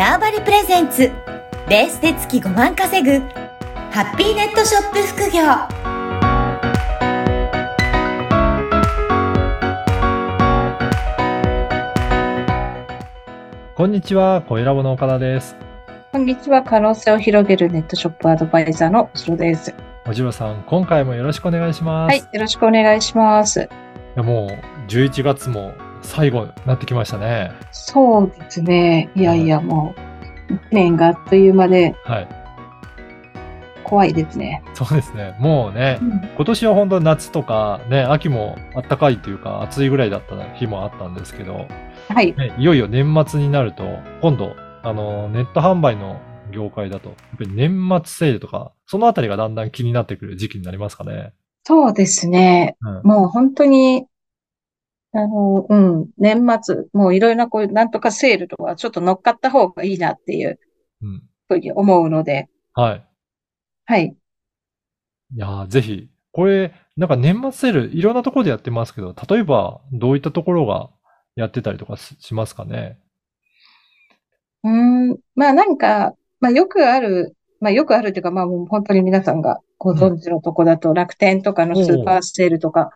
ターバリプレゼンツベースで月5万稼ぐハッピーネットショップ副業こんにちは、小ラボの岡田です。こんにちは。可能性を広げるネットショップアドバイザーのおしろです。おじろさん、今回もよろしくお願いします。はい。よろしくお願いします。いやもう、11月も最後になってきましたね。そうですね。いやいや、もう、一年があっという間ではい。怖いですね。そうですね。もうね、うん今年は本当夏とかね、秋も暖かいというか暑いぐらいだった日もあったんですけど、はい。ね、いよいよ年末になると、今度、あの、ネット販売の業界だと、やっぱり年末セールとか、そのあたりがだんだん気になってくる時期になりますかね。そうですね。うん。もう本当に、あの、うん、年末、もういろいろなこういうなんとかセールとかちょっと乗っかった方がいいなっていううん。ふうに思うので、はい。はい。いやーぜひ。これ、なんか年末セール、いろんなところでやってますけど、例えば、どういったところがやってたりとかししますかね？うーん、まあなんか、まあよくある、まあよくあるっていうか、まあもう本当に皆さんがご存知のとこだと、楽天とかのスーパーセールとか、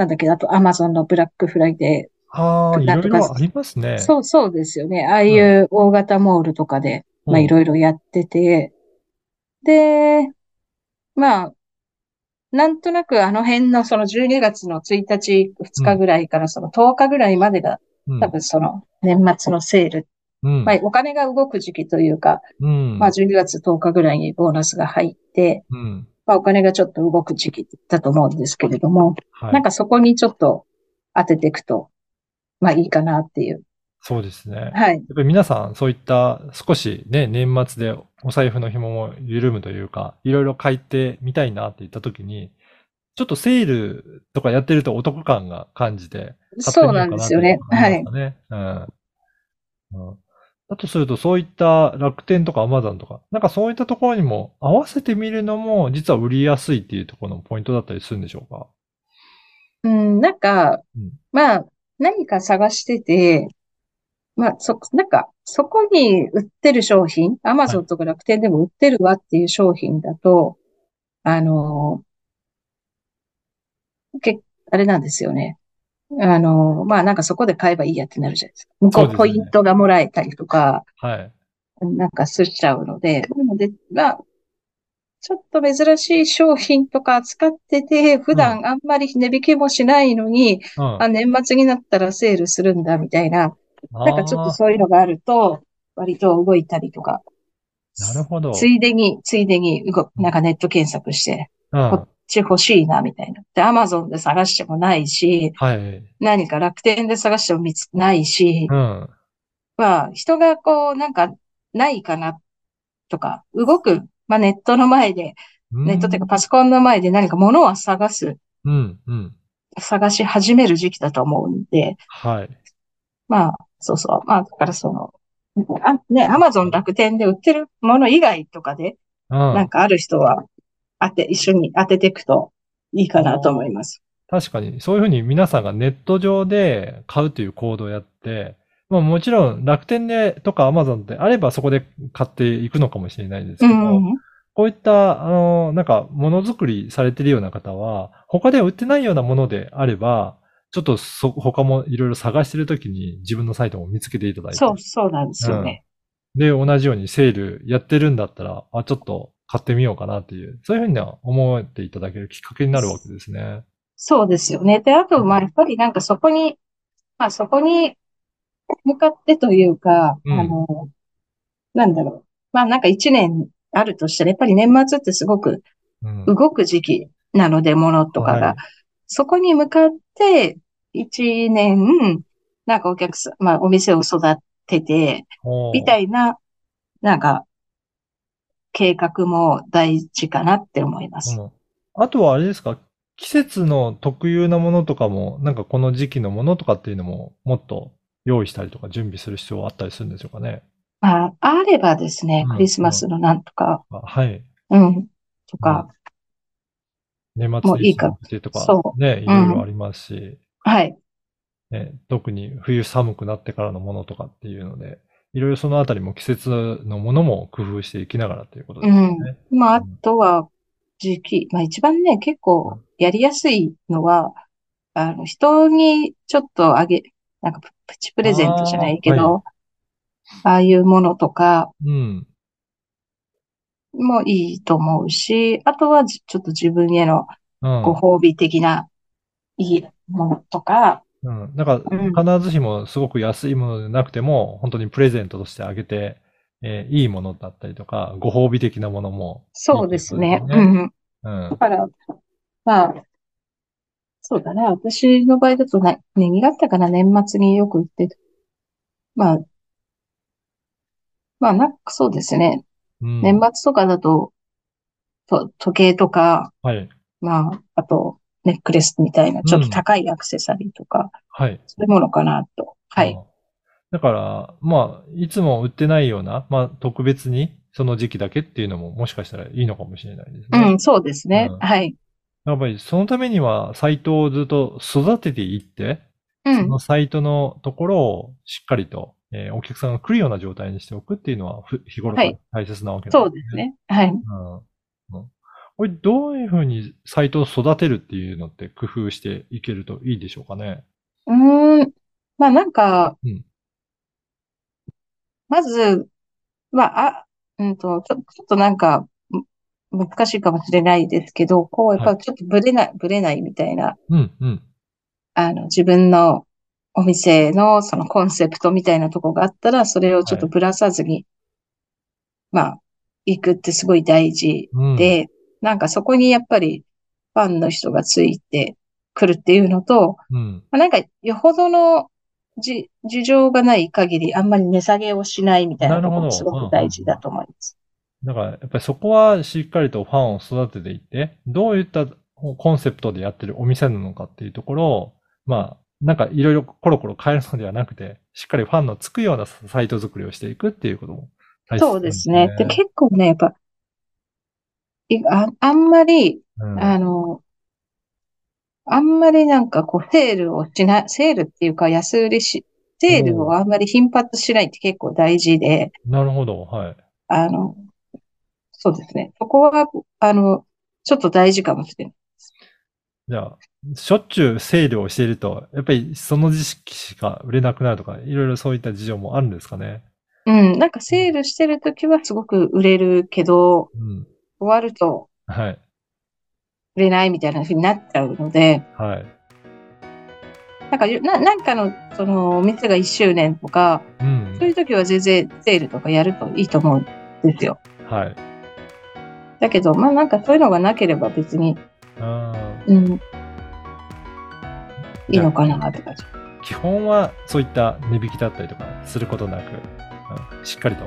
なんだっけど、あとアマゾンのブラックフライデああ、いなんとかろいろありますね。ー。そうそうですよね。ああいう大型モールとかで、まあいろいろやってて、で、まあ、なんとなくあの辺のその12月の1日、2日ぐらいからその10日ぐらいまでがうん多分その年末のセール、うん。まあお金が動く時期というか、うん。まあ、12月10日ぐらいにボーナスが入って、うん。まあ、お金がちょっと動く時期だと思うんですけれども、はい。なんかそこにちょっと当てていくと、まあいいかなっていう。そうですね。やっはい。ぱり皆さん、そういった少しね、年末でお財布の紐も緩むというか、いろいろ買ってみたいなって言った時に、ちょっとセールとかやってるとお得感が感じて、てみそうなんですよね。はい。うん。うん。だとすると、そういった楽天とかアマゾンとか、なんかそういったところにも合わせてみるのも、実は売りやすいっていうところのポイントだったりするんでしょうか？うん、なんかうん、まあ、何か探してて、まあ、そ、なんか、そこに売ってる商品、アマゾンとか楽天でも売ってるわっていう商品だと、あの、け、あれなんですよね。あの、まあなんかそこで買えばいいやってなるじゃないですか。向こそうポイントがもらえたりとか、はい。なんかすっちゃうので、なので、まあ、ちょっと珍しい商品とか扱ってて、普段あんまり値引きもしないのに、うん。あ、年末になったらセールするんだみたいな、なんかちょっとあそういうのがあると、割と動いたりとか、ーなるほど。ついでに、ついでに動、なんかネット検索して、うん。ち欲しいなみたいな。で、アマゾンで探してもないし、はい。何か楽天で探しても見つないし、うん。まあ、人がこう、なんか、ないかな、とか、動く、まあ、ネットの前で、ネットっていうかパソコンの前で何か物を探す、うん、うん。探し始める時期だと思うんで、はい。まあ、そうそう。まあ、だからその、あ、ね、アマゾン楽天で売ってるもの以外とかで、うん。なんかある人は、当て、一緒に当てていくといいかなと思います。確かに、そういうふうに皆さんがネット上で買うという行動をやって、まあもちろん楽天でとかアマゾンであればそこで買っていくのかもしれないですけど、うん。こういった、あの、なんかものづくりされてるような方は、他では売ってないようなものであれば、ちょっとそ、他もいろいろ探してるときに自分のサイトも見つけていただいて、そう、そうなんですよね。で、同じようにセールやってるんだったら、あ、ちょっと買ってみようかなっていう、そういうふうには思っていただけるきっかけになるわけですね。そうですよね。で、あと、まあ、やっぱりなんかそこに、まあ、そこに向かってというか、うんあの、なんだろう。まあ、なんか一年あるとしたら、やっぱり年末ってすごくうん。動く時期なので、ものとかはいが。そこに向かって、一年、なんかお客さん、まあ、お店を育てて、みたいな、なんか、計画も大事かなって思います。うん。あとはあれですか？季節の特有なものとかも、なんかこの時期のものとかっていうのも、もっと用意したりとか準備する必要はあったりするんでしょうかね？まあ、あればですねうん、クリスマスのなんとか、あはい。うん、とか、年末の帰省とかそ、ね、いろいろありますし、はい。ね、特に冬寒くなってからのものとかっていうので、いろいろそのあたりも季節のものも工夫していきながらということですね。うん。まあ、あとは、時期。まあ一番ね、結構やりやすいのは、あの、人にちょっとあげ、なんかププチプレゼントじゃないけあーど、ああいうものとかうん。もいいと思うし、あとはじちょっと自分へのうん。ご褒美的ないいものとか、うん。だから、うん必ずしもすごく安いものでなくても、本当にプレゼントとしてあげて、えーいいものだったりとか、ご褒美的なものもいいそうですね。うん。うんだ。から、まあ、そうだな。私の場合だとな、何があったかな、年末によく売ってた。まあ、まあ、なんかそうですね。うん年末とかだと、と、時計とか、はい。まあ、あと、ネックレスみたいな、ちょっと高いアクセサリーとか、はい。そういうものかなと。はい。うん。だから、まあ、いつも売ってないような、まあ、特別にその時期だけっていうのももしかしたらいいのかもしれないですね。うん、そうですねうん。はい。やっぱりそのためにはサイトをずっと育てていって、うんその。サイトのところをしっかりと、えーお客さんが来るような状態にしておくっていうのはふ日頃からはい大切なわけそうです。ね。はい。うん。うんこれどういうふうにサイトを育てるっていうのって工夫していけるといいでしょうかね？うーん。まあなんかうん、まず、まあ、あ、うんと、ちょ、ちょっとなんか、む難しいかもしれないですけど、こう、やっぱちょっとブレない、ブレないみたいな、うん、うん。あの、自分のお店のそのコンセプトみたいなとこがあったら、それをちょっとぶらさずに、まあ、行くってすごい大事うん。で、なんかそこにやっぱりファンの人がついてくるっていうのと、うん。まあなんかよほどのじ事情がない限りあんまり値下げをしないみたいなところもすごく大事だと思います。だから、やっぱりそこはしっかりとファンを育てていって、どういったコンセプトでやってるお店なのかっていうところを、まあ、なんかいろいろコロコロ変えるのではなくて、しっかりファンのつくようなサイト作りをしていくっていうことも大切そうですね。で、結構ね、やっぱ、いあ、あんまり、うんあの、あんまりなんかこう、セールをしない、セールっていうか安売りし、セールをあんまり頻発しないって結構大事で、なるほど、はい。あの、そうですね。そこは、あの、ちょっと大事かもしれない。じゃあ、しょっちゅうセールをしていると、やっぱりその時期しか売れなくなるとか、いろいろそういった事情もあるんですかね。うん、なんかセールしてるときはすごく売れるけど、うん。終わるとはい。売れないみたいな風になっちゃうので、はい。なんか、な、なんかの、その、お店が1周年とか、うんそう。いう時は全然セールとかやるといいと思うんですよ。はい。だけど、まあなんかそういうのがなければ別に、あうん、いいのかなって感じ。ー基本はそういった値引きだったりとかすることなく、うんしっかりと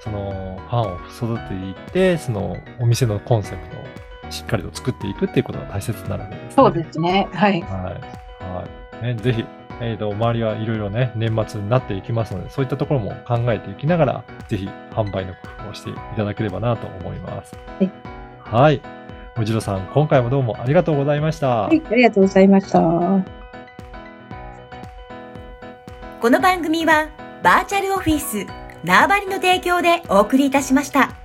そのファンを育てていって、そのお店のコンセプトをしっかりと作っていくっていうことが大切になるわけですね。そうですね。はい。はい。はい。ね、ぜひ、えっ、と、周りはいろいろね、年末になっていきますので、そういったところも考えていきながら、ぜひ販売の工夫をしていただければなと思います。はい。はい。おじろさん、今回もどうもありがとうございました。はい、ありがとうございました。この番組はバーチャルオフィス縄張りの提供でお送りいたしました。